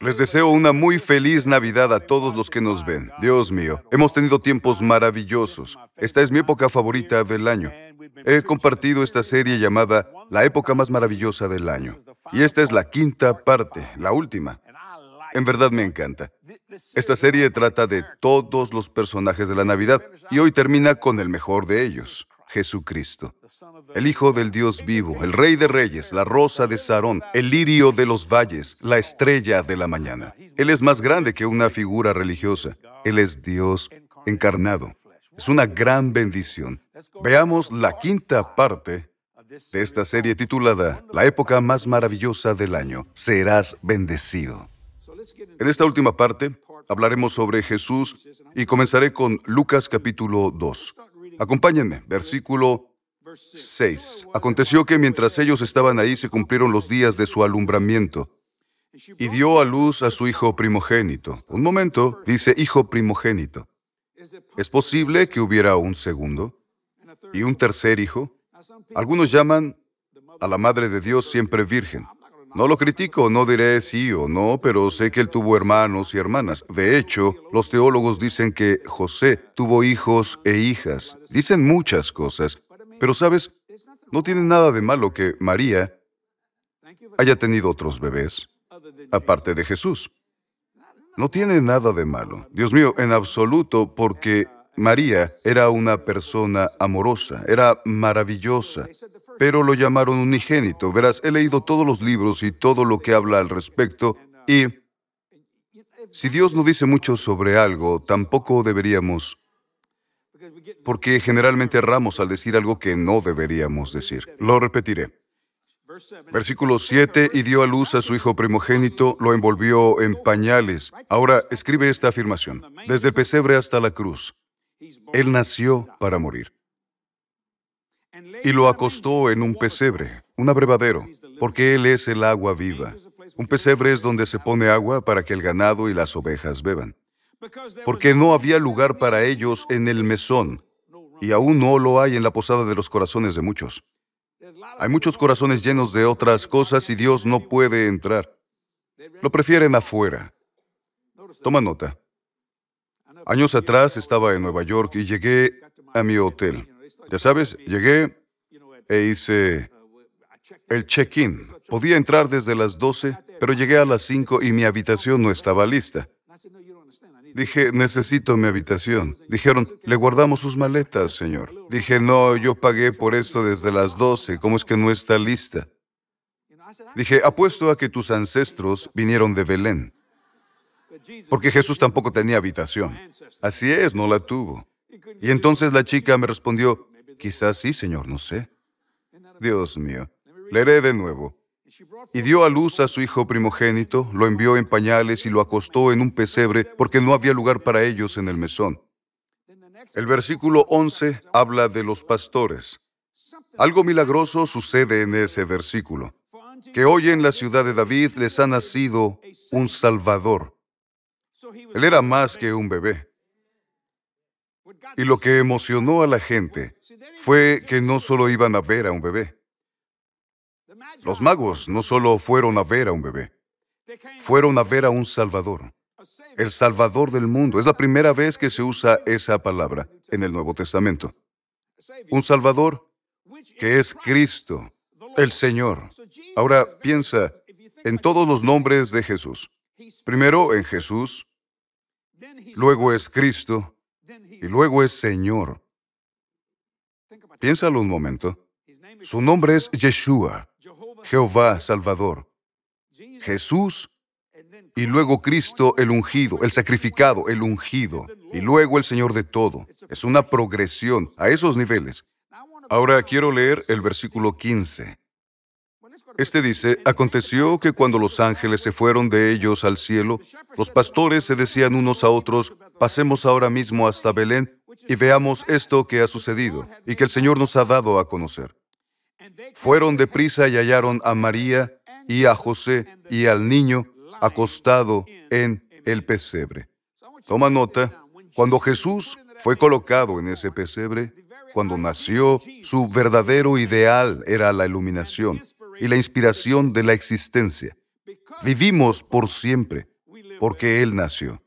Les deseo una muy feliz Navidad a todos los que nos ven. Dios mío, hemos tenido tiempos maravillosos. Esta es mi época favorita del año. He compartido esta serie llamada La época más maravillosa del año. Y esta es la quinta parte, la última. En verdad me encanta. Esta serie trata de todos los personajes de la Navidad y hoy termina con el mejor de ellos, Jesucristo. El Hijo del Dios vivo, el Rey de Reyes, la Rosa de Sarón, el lirio de los valles, la estrella de la mañana. Él es más grande que una figura religiosa. Él es Dios encarnado. Es una gran bendición. Veamos la quinta parte de esta serie titulada La época más maravillosa del año. Serás bendecido. En esta última parte hablaremos sobre Jesús y comenzaré con Lucas capítulo 2. Acompáñenme, versículo 6. Aconteció que mientras ellos estaban ahí se cumplieron los días de su alumbramiento y dio a luz a su hijo primogénito. Un momento, dice hijo primogénito. ¿Es posible que hubiera un segundo y un tercer hijo? Algunos llaman a la Madre de Dios siempre virgen. No lo critico, no diré sí o no, pero sé que él tuvo hermanos y hermanas. De hecho, los teólogos dicen que José tuvo hijos e hijas. Dicen muchas cosas, pero sabes, no tiene nada de malo que María haya tenido otros bebés, aparte de Jesús. No tiene nada de malo. Dios mío, en absoluto, porque María era una persona amorosa, era maravillosa, pero lo llamaron unigénito. Verás, he leído todos los libros y todo lo que habla al respecto, y si Dios no dice mucho sobre algo, tampoco deberíamos porque generalmente erramos al decir algo que no deberíamos decir. Lo repetiré. Versículo 7, y dio a luz a su hijo primogénito, lo envolvió en pañales. Ahora escribe esta afirmación, desde el pesebre hasta la cruz. Él nació para morir. Y lo acostó en un pesebre, un abrevadero, porque Él es el agua viva. Un pesebre es donde se pone agua para que el ganado y las ovejas beban porque no había lugar para ellos en el mesón, y aún no lo hay en la posada de los corazones de muchos. Hay muchos corazones llenos de otras cosas y Dios no puede entrar. Lo prefieren afuera. Toma nota. Años atrás estaba en Nueva York y llegué a mi hotel. Ya sabes, llegué e hice el check-in. Podía entrar desde las 12, pero llegué a las 5 y mi habitación no estaba lista. Dije, necesito mi habitación. Dijeron, le guardamos sus maletas, señor. Dije, no, yo pagué por esto desde las 12. ¿Cómo es que no está lista? Dije, apuesto a que tus ancestros vinieron de Belén. Porque Jesús tampoco tenía habitación. Así es, no la tuvo. Y entonces la chica me respondió, quizás sí, señor, no sé. Dios mío. Leeré de nuevo. Y dio a luz a su hijo primogénito, lo envió en pañales y lo acostó en un pesebre porque no había lugar para ellos en el mesón. El versículo 11 habla de los pastores. Algo milagroso sucede en ese versículo, que hoy en la ciudad de David les ha nacido un Salvador. Él era más que un bebé. Y lo que emocionó a la gente fue que no solo iban a ver a un bebé, los magos no solo fueron a ver a un bebé, fueron a ver a un Salvador, el Salvador del mundo. Es la primera vez que se usa esa palabra en el Nuevo Testamento. Un Salvador que es Cristo, el Señor. Ahora piensa en todos los nombres de Jesús. Primero en Jesús, luego es Cristo y luego es Señor. Piénsalo un momento. Su nombre es Yeshua, Jehová Salvador, Jesús y luego Cristo el ungido, el sacrificado, el ungido, y luego el Señor de todo. Es una progresión a esos niveles. Ahora quiero leer el versículo 15. Este dice, aconteció que cuando los ángeles se fueron de ellos al cielo, los pastores se decían unos a otros, pasemos ahora mismo hasta Belén y veamos esto que ha sucedido y que el Señor nos ha dado a conocer. Fueron deprisa y hallaron a María y a José y al niño acostado en el pesebre. Toma nota, cuando Jesús fue colocado en ese pesebre, cuando nació, su verdadero ideal era la iluminación y la inspiración de la existencia. Vivimos por siempre, porque Él nació.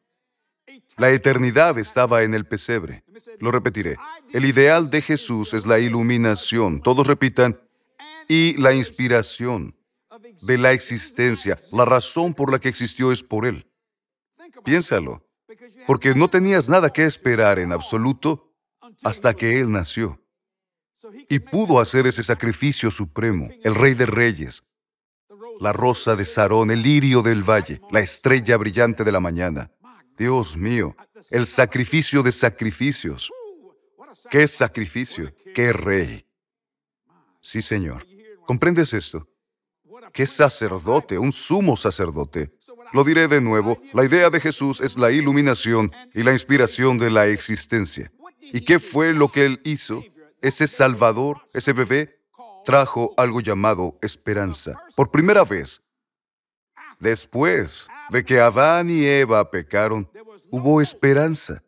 La eternidad estaba en el pesebre. Lo repetiré. El ideal de Jesús es la iluminación. Todos repitan. Y la inspiración de la existencia. La razón por la que existió es por Él. Piénsalo. Porque no tenías nada que esperar en absoluto hasta que Él nació. Y pudo hacer ese sacrificio supremo, el Rey de Reyes, la rosa de Sarón, el lirio del valle, la estrella brillante de la mañana. Dios mío, el sacrificio de sacrificios. ¿Qué sacrificio? ¿Qué rey? Sí, Señor. ¿Comprendes esto? ¿Qué sacerdote? Un sumo sacerdote. Lo diré de nuevo, la idea de Jesús es la iluminación y la inspiración de la existencia. ¿Y qué fue lo que Él hizo? Ese Salvador, ese bebé, trajo algo llamado esperanza. Por primera vez, después de que Adán y Eva pecaron, hubo esperanza.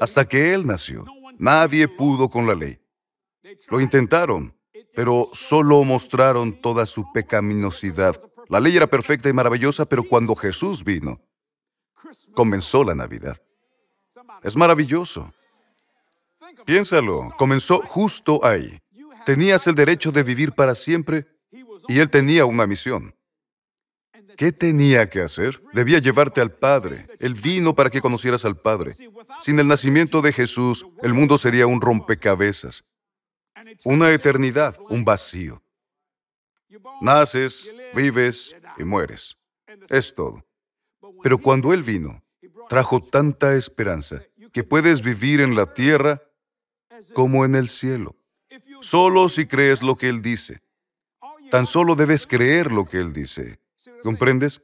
Hasta que Él nació, nadie pudo con la ley. Lo intentaron, pero solo mostraron toda su pecaminosidad. La ley era perfecta y maravillosa, pero cuando Jesús vino, comenzó la Navidad. Es maravilloso. Piénsalo, comenzó justo ahí. Tenías el derecho de vivir para siempre y Él tenía una misión. ¿Qué tenía que hacer? Debía llevarte al Padre. Él vino para que conocieras al Padre. Sin el nacimiento de Jesús, el mundo sería un rompecabezas, una eternidad, un vacío. Naces, vives y mueres. Es todo. Pero cuando Él vino, trajo tanta esperanza que puedes vivir en la tierra como en el cielo. Solo si crees lo que Él dice. Tan solo debes creer lo que Él dice. ¿Comprendes?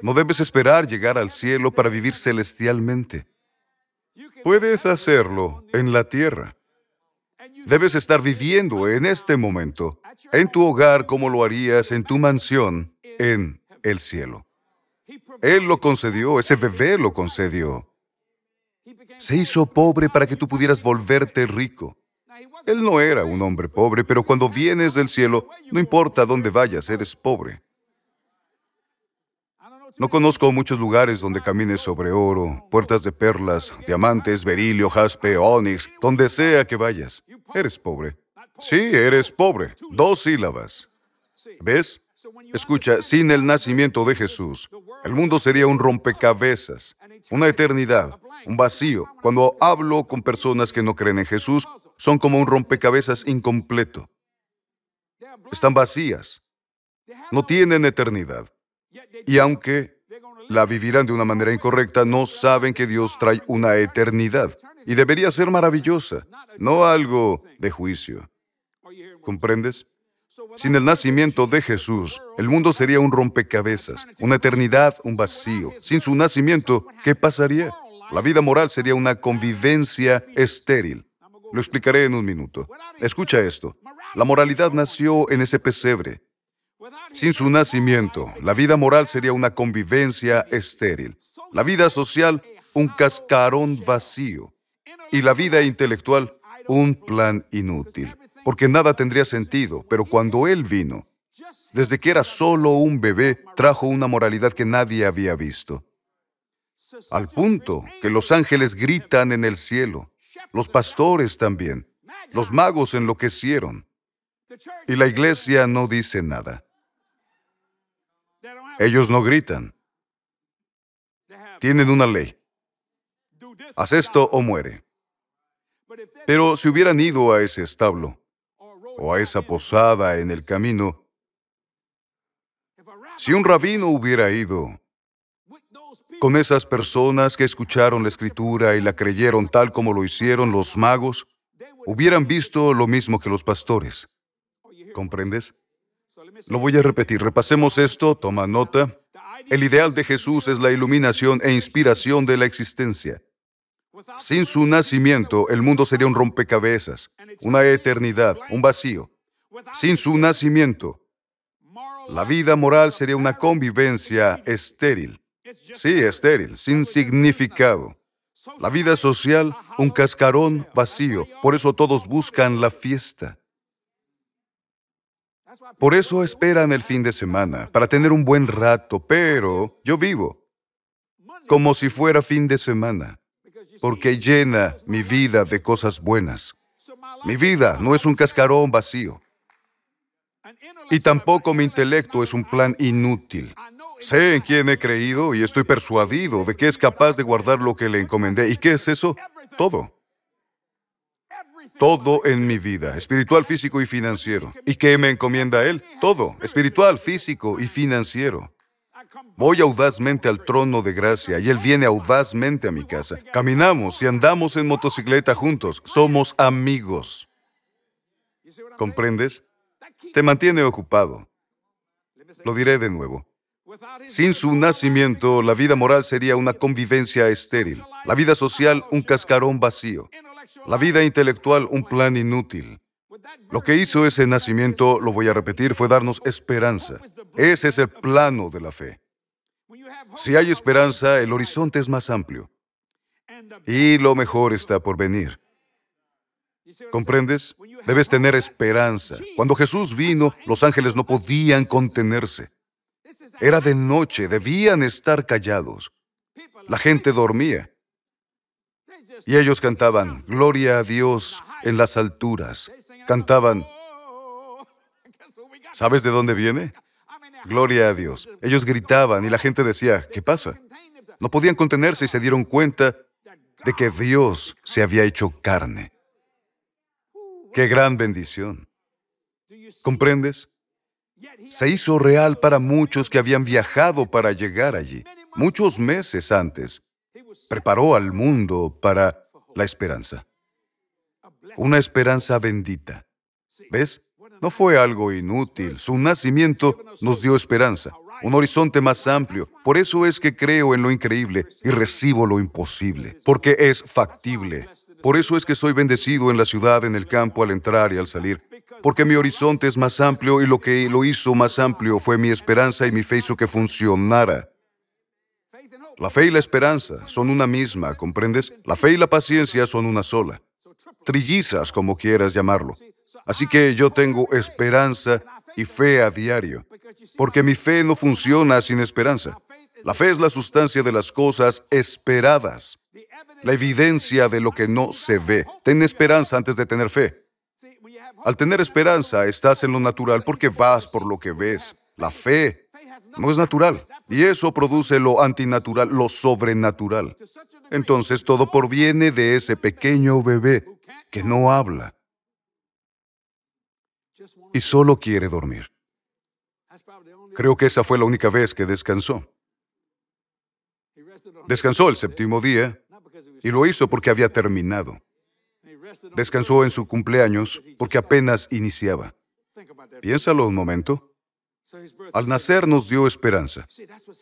No debes esperar llegar al cielo para vivir celestialmente. Puedes hacerlo en la tierra. Debes estar viviendo en este momento, en tu hogar como lo harías en tu mansión, en el cielo. Él lo concedió, ese bebé lo concedió. Se hizo pobre para que tú pudieras volverte rico. Él no era un hombre pobre, pero cuando vienes del cielo, no importa dónde vayas, eres pobre. No conozco muchos lugares donde camines sobre oro, puertas de perlas, diamantes, berilio, jaspe, onix, donde sea que vayas. Eres pobre. Sí, eres pobre. Dos sílabas. ¿Ves? Escucha, sin el nacimiento de Jesús, el mundo sería un rompecabezas, una eternidad, un vacío. Cuando hablo con personas que no creen en Jesús, son como un rompecabezas incompleto. Están vacías. No tienen eternidad. Y aunque la vivirán de una manera incorrecta, no saben que Dios trae una eternidad. Y debería ser maravillosa, no algo de juicio. ¿Comprendes? Sin el nacimiento de Jesús, el mundo sería un rompecabezas, una eternidad, un vacío. Sin su nacimiento, ¿qué pasaría? La vida moral sería una convivencia estéril. Lo explicaré en un minuto. Escucha esto. La moralidad nació en ese pesebre. Sin su nacimiento, la vida moral sería una convivencia estéril. La vida social, un cascarón vacío. Y la vida intelectual, un plan inútil porque nada tendría sentido, pero cuando Él vino, desde que era solo un bebé, trajo una moralidad que nadie había visto. Al punto que los ángeles gritan en el cielo, los pastores también, los magos enloquecieron, y la iglesia no dice nada. Ellos no gritan. Tienen una ley. Haz esto o muere. Pero si hubieran ido a ese establo, o a esa posada en el camino, si un rabino hubiera ido con esas personas que escucharon la escritura y la creyeron tal como lo hicieron los magos, hubieran visto lo mismo que los pastores. ¿Comprendes? Lo voy a repetir. Repasemos esto, toma nota. El ideal de Jesús es la iluminación e inspiración de la existencia. Sin su nacimiento, el mundo sería un rompecabezas, una eternidad, un vacío. Sin su nacimiento, la vida moral sería una convivencia estéril. Sí, estéril, sin significado. La vida social, un cascarón vacío. Por eso todos buscan la fiesta. Por eso esperan el fin de semana, para tener un buen rato, pero yo vivo como si fuera fin de semana, porque llena mi vida de cosas buenas. Mi vida no es un cascarón vacío. Y tampoco mi intelecto es un plan inútil. Sé en quién he creído y estoy persuadido de que es capaz de guardar lo que le encomendé. ¿Y qué es eso? Todo. Todo en mi vida, espiritual, físico y financiero. ¿Y qué me encomienda Él? Todo, espiritual, físico y financiero. Voy audazmente al trono de gracia y Él viene audazmente a mi casa. Caminamos y andamos en motocicleta juntos. Somos amigos. ¿Comprendes? Te mantiene ocupado. Lo diré de nuevo. Sin su nacimiento, la vida moral sería una convivencia estéril, la vida social un cascarón vacío, la vida intelectual un plan inútil. Lo que hizo ese nacimiento, lo voy a repetir, fue darnos esperanza. Ese es el plano de la fe. Si hay esperanza, el horizonte es más amplio. Y lo mejor está por venir. ¿Comprendes? Debes tener esperanza. Cuando Jesús vino, los ángeles no podían contenerse. Era de noche, debían estar callados. La gente dormía. Y ellos cantaban, Gloria a Dios en las alturas. Cantaban, ¿sabes de dónde viene? Gloria a Dios. Ellos gritaban y la gente decía, ¿qué pasa? No podían contenerse y se dieron cuenta de que Dios se había hecho carne. Qué gran bendición. ¿Comprendes? Se hizo real para muchos que habían viajado para llegar allí, muchos meses antes. Preparó al mundo para la esperanza. Una esperanza bendita. ¿Ves? No fue algo inútil. Su nacimiento nos dio esperanza, un horizonte más amplio. Por eso es que creo en lo increíble y recibo lo imposible, porque es factible. Por eso es que soy bendecido en la ciudad, en el campo, al entrar y al salir. Porque mi horizonte es más amplio y lo que lo hizo más amplio fue mi esperanza y mi fe hizo que funcionara. La fe y la esperanza son una misma, ¿comprendes? La fe y la paciencia son una sola. Trillizas, como quieras llamarlo. Así que yo tengo esperanza y fe a diario, porque mi fe no funciona sin esperanza. La fe es la sustancia de las cosas esperadas la evidencia de lo que no se ve. Ten esperanza antes de tener fe. Al tener esperanza, estás en lo natural porque vas por lo que ves. La fe no es natural. Y eso produce lo antinatural, lo sobrenatural. Entonces todo proviene de ese pequeño bebé que no habla y solo quiere dormir. Creo que esa fue la única vez que descansó. Descansó el séptimo día y lo hizo porque había terminado. Descansó en su cumpleaños porque apenas iniciaba. Piénsalo un momento. Al nacer nos dio esperanza.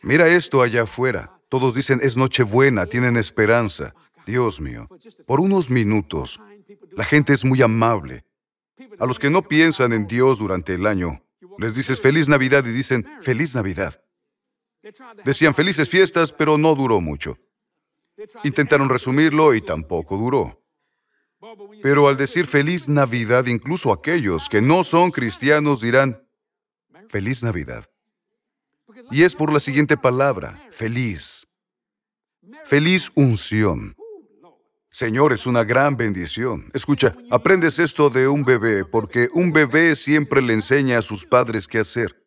Mira esto allá afuera. Todos dicen es Nochebuena, tienen esperanza. Dios mío, por unos minutos, la gente es muy amable. A los que no piensan en Dios durante el año, les dices feliz Navidad y dicen feliz Navidad. Decían felices fiestas, pero no duró mucho. Intentaron resumirlo y tampoco duró. Pero al decir feliz Navidad, incluso aquellos que no son cristianos dirán feliz Navidad. Y es por la siguiente palabra, feliz. Feliz unción. Señor, es una gran bendición. Escucha, aprendes esto de un bebé porque un bebé siempre le enseña a sus padres qué hacer.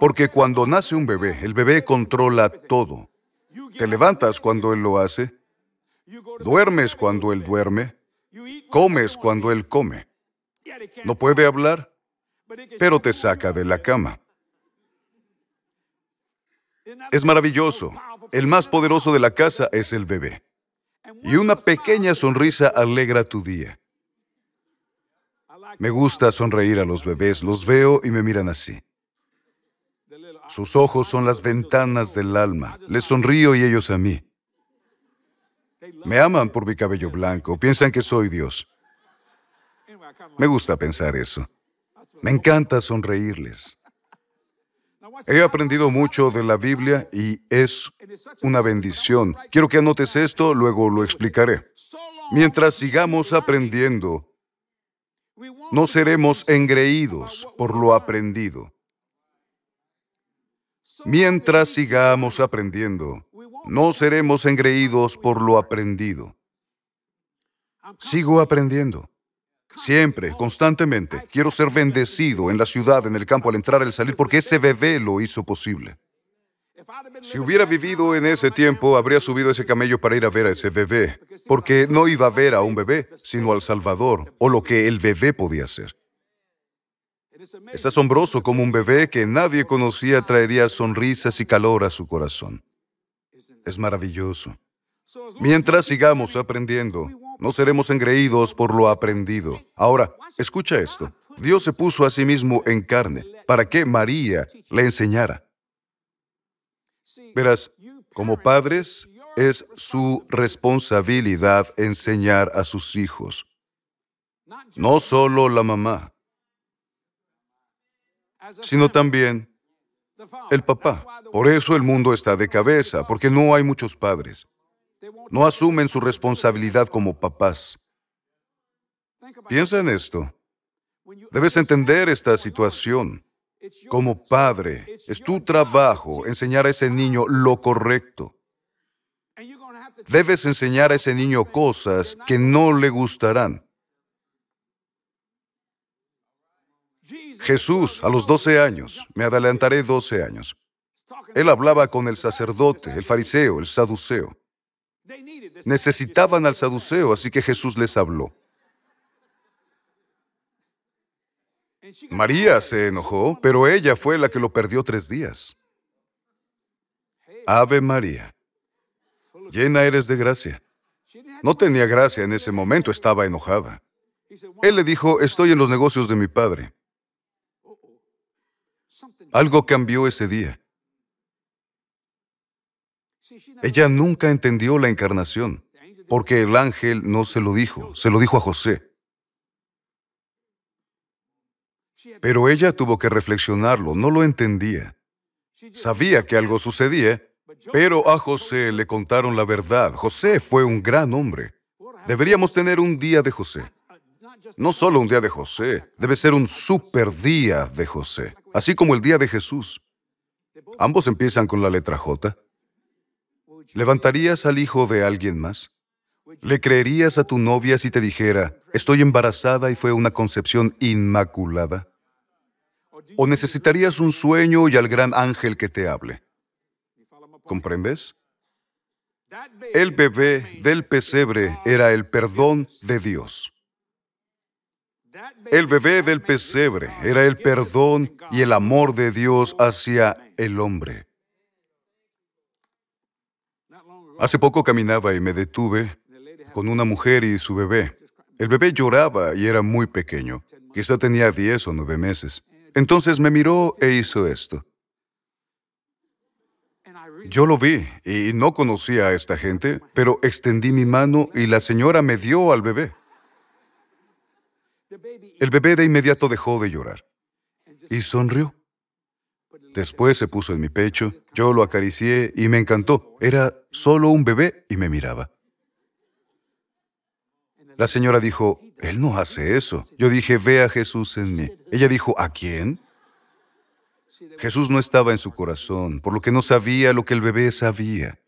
Porque cuando nace un bebé, el bebé controla todo. Te levantas cuando Él lo hace, duermes cuando Él duerme, comes cuando Él come. No puede hablar, pero te saca de la cama. Es maravilloso. El más poderoso de la casa es el bebé. Y una pequeña sonrisa alegra tu día. Me gusta sonreír a los bebés, los veo y me miran así. Sus ojos son las ventanas del alma. Les sonrío y ellos a mí. Me aman por mi cabello blanco, piensan que soy Dios. Me gusta pensar eso. Me encanta sonreírles. He aprendido mucho de la Biblia y es una bendición. Quiero que anotes esto, luego lo explicaré. Mientras sigamos aprendiendo, No seremos engreídos por lo aprendido. Mientras sigamos aprendiendo, no seremos engreídos por lo aprendido. Sigo aprendiendo. Siempre, constantemente. Quiero ser bendecido en la ciudad, en el campo, al entrar y al salir, porque ese bebé lo hizo posible. Si hubiera vivido en ese tiempo, habría subido ese camello para ir a ver a ese bebé, porque no iba a ver a un bebé, sino al Salvador, o lo que el bebé podía hacer. Es asombroso como un bebé que nadie conocía traería sonrisas y calor a su corazón. Es maravilloso. Mientras sigamos aprendiendo, no seremos engreídos por lo aprendido. Ahora, escucha esto. Dios se puso a sí mismo en carne para que María le enseñara. Verás, como padres, es su responsabilidad enseñar a sus hijos. No solo la mamá, sino también el papá. Por eso el mundo está de cabeza, porque no hay muchos padres. No asumen su responsabilidad como papás. Piensa en esto. Debes entender esta situación. Como padre, es tu trabajo enseñar a ese niño lo correcto. Debes enseñar a ese niño cosas que no le gustarán. Jesús, a los 12 años, me adelantaré 12 años, él hablaba con el sacerdote, el fariseo, el saduceo. Necesitaban al saduceo, así que Jesús les habló. María se enojó, pero ella fue la que lo perdió tres días. Ave María, llena eres de gracia. No tenía gracia en ese momento, estaba enojada. Él le dijo, estoy en los negocios de mi padre. Algo cambió ese día. Ella nunca entendió la encarnación, porque el ángel no se lo dijo, se lo dijo a José. Pero ella tuvo que reflexionarlo, no lo entendía. Sabía que algo sucedía, pero a José le contaron la verdad. José fue un gran hombre. Deberíamos tener un día de José. No solo un día de José, debe ser un super día de José, así como el día de Jesús. Ambos empiezan con la letra J. ¿Levantarías al hijo de alguien más? ¿Le creerías a tu novia si te dijera, estoy embarazada y fue una concepción inmaculada? ¿O necesitarías un sueño y al gran ángel que te hable? ¿Comprendes? El bebé del pesebre era el perdón de Dios. El bebé del pesebre era el perdón y el amor de Dios hacia el hombre. Hace poco caminaba y me detuve con una mujer y su bebé. El bebé lloraba y era muy pequeño. Quizá tenía 10 o 9 meses. Entonces me miró e hizo esto. Yo lo vi y no conocía a esta gente, pero extendí mi mano y la señora me dio al bebé. El bebé de inmediato dejó de llorar y sonrió. Después se puso en mi pecho, yo lo acaricié y me encantó. Era solo un bebé y me miraba. La señora dijo, Él no hace eso. Yo dije, ve a Jesús en mí. Ella dijo, ¿a quién? Jesús no estaba en su corazón, por lo que no sabía lo que el bebé sabía.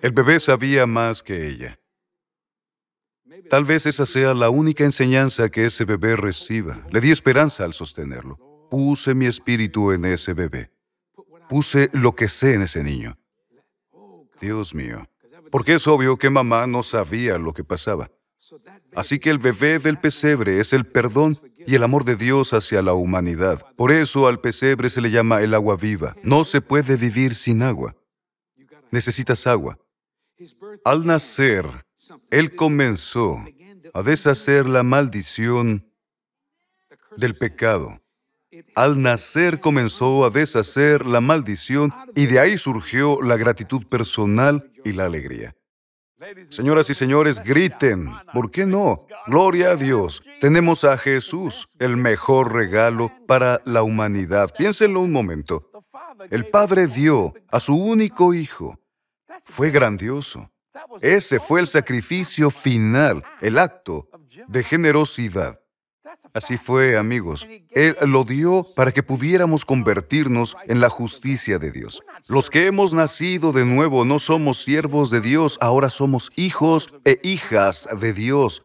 El bebé sabía más que ella. Tal vez esa sea la única enseñanza que ese bebé reciba. Le di esperanza al sostenerlo. Puse mi espíritu en ese bebé. Puse lo que sé en ese niño. Dios mío. Porque es obvio que mamá no sabía lo que pasaba. Así que el bebé del pesebre es el perdón y el amor de Dios hacia la humanidad. Por eso al pesebre se le llama el agua viva. No se puede vivir sin agua. Necesitas agua. Al nacer, Él comenzó a deshacer la maldición del pecado. Al nacer comenzó a deshacer la maldición y de ahí surgió la gratitud personal y la alegría. Señoras y señores, griten. ¿Por qué no? Gloria a Dios. Tenemos a Jesús, el mejor regalo para la humanidad. Piénsenlo un momento. El Padre dio a su único Hijo fue grandioso. Ese fue el sacrificio final, el acto de generosidad. Así fue, amigos. Él lo dio para que pudiéramos convertirnos en la justicia de Dios. Los que hemos nacido de nuevo no somos siervos de Dios, ahora somos hijos e hijas de Dios.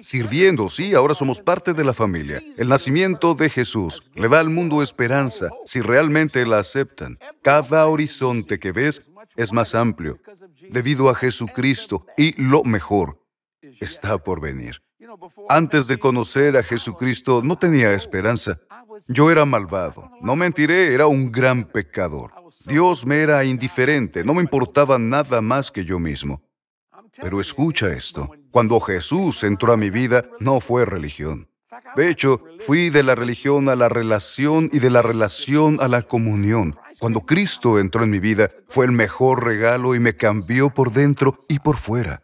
Sirviendo, sí, ahora somos parte de la familia. El nacimiento de Jesús le da al mundo esperanza si realmente la aceptan. Cada horizonte que ves es más amplio debido a Jesucristo y lo mejor está por venir. Antes de conocer a Jesucristo no tenía esperanza. Yo era malvado. No mentiré, era un gran pecador. Dios me era indiferente, no me importaba nada más que yo mismo. Pero escucha esto. Cuando Jesús entró a mi vida, no fue religión. De hecho, fui de la religión a la relación y de la relación a la comunión. Cuando Cristo entró en mi vida, fue el mejor regalo y me cambió por dentro y por fuera.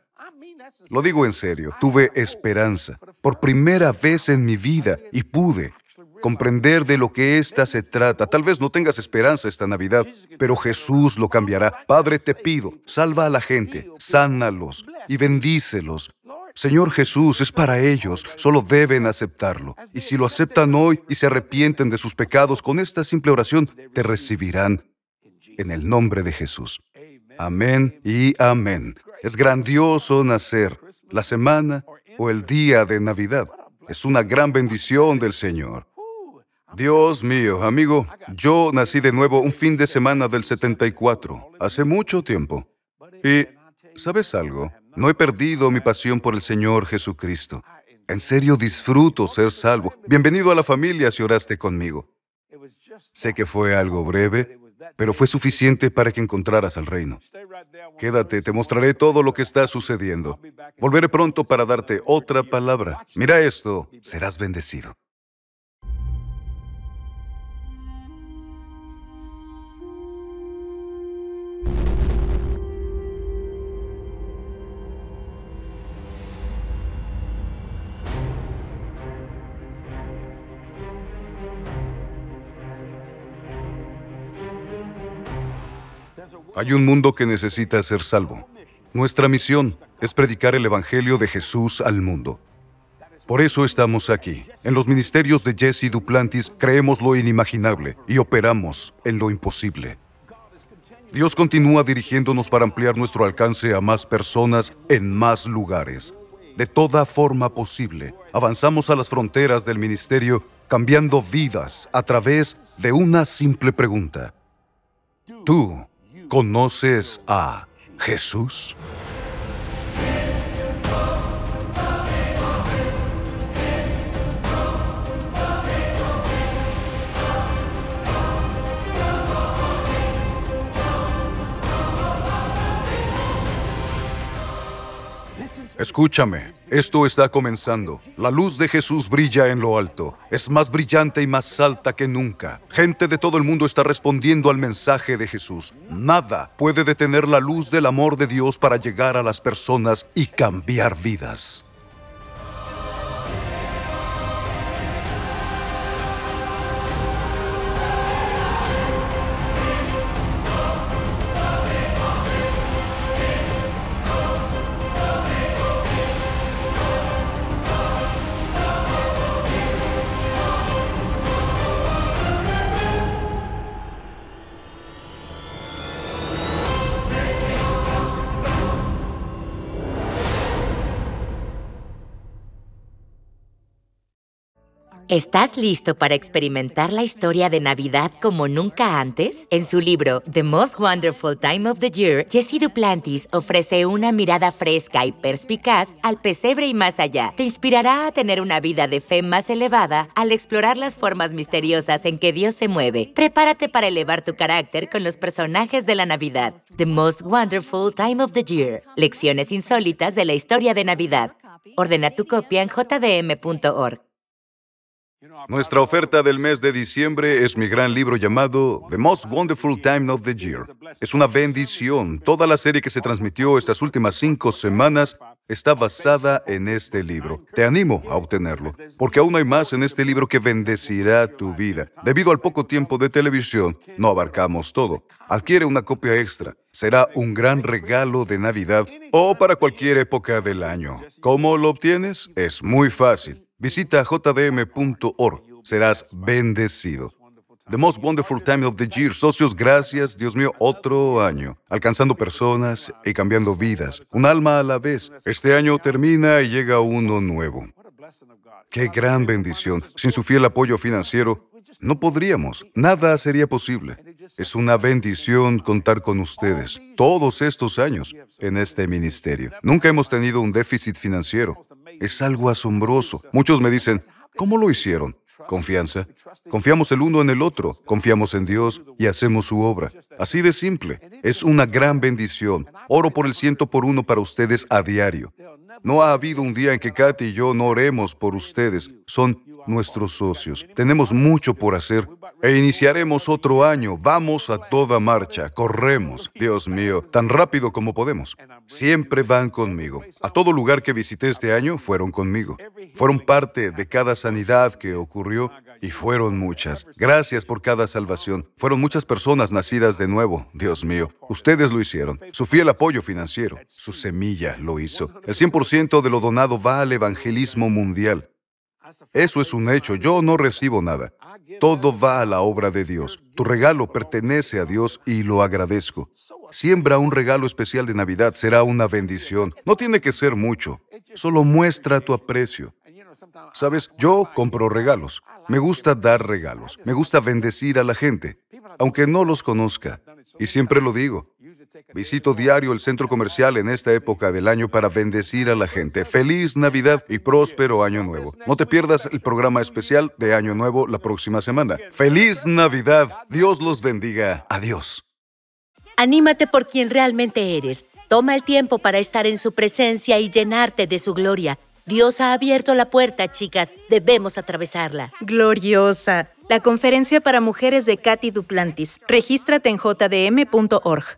Lo digo en serio, tuve esperanza por primera vez en mi vida y pude comprender de lo que ésta se trata. Tal vez no tengas esperanza esta Navidad, pero Jesús lo cambiará. Padre, te pido, salva a la gente, sánalos y bendícelos. Señor Jesús, es para ellos, solo deben aceptarlo. Y si lo aceptan hoy y se arrepienten de sus pecados, con esta simple oración te recibirán en el nombre de Jesús. Amén y amén. Es grandioso nacer la semana o el día de Navidad. Es una gran bendición del Señor. Dios mío, amigo, yo nací de nuevo un fin de semana del 74, hace mucho tiempo. Y, ¿sabes algo? No he perdido mi pasión por el Señor Jesucristo. En serio disfruto ser salvo. Bienvenido a la familia si oraste conmigo. Sé que fue algo breve, pero fue suficiente para que encontraras al reino. Quédate, te mostraré todo lo que está sucediendo. Volveré pronto para darte otra palabra. Mira esto, serás bendecido. Hay un mundo que necesita ser salvo. Nuestra misión es predicar el Evangelio de Jesús al mundo. Por eso estamos aquí. En los ministerios de Jesse Duplantis creemos lo inimaginable y operamos en lo imposible. Dios continúa dirigiéndonos para ampliar nuestro alcance a más personas en más lugares. De toda forma posible, avanzamos a las fronteras del ministerio cambiando vidas a través de una simple pregunta. ¿Tú ¿Conoces a Jesús? Escúchame, esto está comenzando. La luz de Jesús brilla en lo alto. Es más brillante y más alta que nunca. Gente de todo el mundo está respondiendo al mensaje de Jesús. Nada puede detener la luz del amor de Dios para llegar a las personas y cambiar vidas. ¿Estás listo para experimentar la historia de Navidad como nunca antes? En su libro The Most Wonderful Time of the Year, Jesse Duplantis ofrece una mirada fresca y perspicaz al pesebre y más allá. Te inspirará a tener una vida de fe más elevada al explorar las formas misteriosas en que Dios se mueve. Prepárate para elevar tu carácter con los personajes de la Navidad. The Most Wonderful Time of the Year. Lecciones insólitas de la historia de Navidad. Ordena tu copia en jdm.org. Nuestra oferta del mes de diciembre es mi gran libro llamado The Most Wonderful Time of the Year. Es una bendición. Toda la serie que se transmitió estas últimas cinco semanas está basada en este libro. Te animo a obtenerlo, porque aún hay más en este libro que bendecirá tu vida. Debido al poco tiempo de televisión, no abarcamos todo. Adquiere una copia extra. Será un gran regalo de Navidad o para cualquier época del año. ¿Cómo lo obtienes? Es muy fácil. Visita jdm.org. Serás bendecido. The Most Wonderful Time of the Year. Socios, gracias, Dios mío, otro año. Alcanzando personas y cambiando vidas. Un alma a la vez. Este año termina y llega uno nuevo. Qué gran bendición. Sin su fiel apoyo financiero, no podríamos. Nada sería posible. Es una bendición contar con ustedes todos estos años en este ministerio. Nunca hemos tenido un déficit financiero. Es algo asombroso. Muchos me dicen, ¿cómo lo hicieron? Confianza. Confiamos el uno en el otro, confiamos en Dios y hacemos su obra. Así de simple. Es una gran bendición. Oro por el ciento por uno para ustedes a diario. No ha habido un día en que Katy y yo no oremos por ustedes. Son nuestros socios. Tenemos mucho por hacer e iniciaremos otro año. Vamos a toda marcha. Corremos. Dios mío, tan rápido como podemos. Siempre van conmigo. A todo lugar que visité este año fueron conmigo. Fueron parte de cada sanidad que ocurrió y fueron muchas. Gracias por cada salvación. Fueron muchas personas nacidas de nuevo. Dios mío, ustedes lo hicieron. Su fiel apoyo financiero, su semilla lo hizo. El 100% de lo donado va al evangelismo mundial. Eso es un hecho. Yo no recibo nada. Todo va a la obra de Dios. Tu regalo pertenece a Dios y lo agradezco. Siembra un regalo especial de Navidad. Será una bendición. No tiene que ser mucho. Solo muestra tu aprecio. Sabes, yo compro regalos. Me gusta dar regalos. Me gusta bendecir a la gente, aunque no los conozca. Y siempre lo digo. Visito diario el centro comercial en esta época del año para bendecir a la gente. Feliz Navidad y próspero Año Nuevo. No te pierdas el programa especial de Año Nuevo la próxima semana. Feliz Navidad. Dios los bendiga. Adiós. Anímate por quien realmente eres. Toma el tiempo para estar en su presencia y llenarte de su gloria. Dios ha abierto la puerta, chicas. Debemos atravesarla. Gloriosa. La conferencia para mujeres de Katy Duplantis. Regístrate en jdm.org.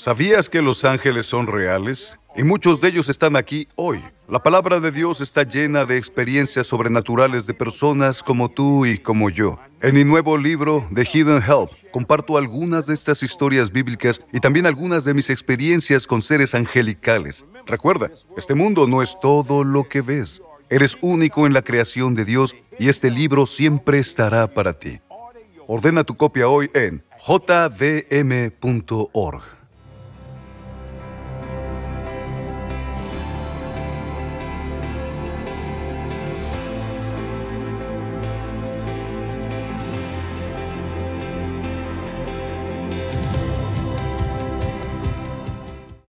¿Sabías que los ángeles son reales? Y muchos de ellos están aquí hoy. La palabra de Dios está llena de experiencias sobrenaturales de personas como tú y como yo. En mi nuevo libro, The Hidden Help, comparto algunas de estas historias bíblicas y también algunas de mis experiencias con seres angelicales. Recuerda, este mundo no es todo lo que ves. Eres único en la creación de Dios y este libro siempre estará para ti. Ordena tu copia hoy en jdm.org.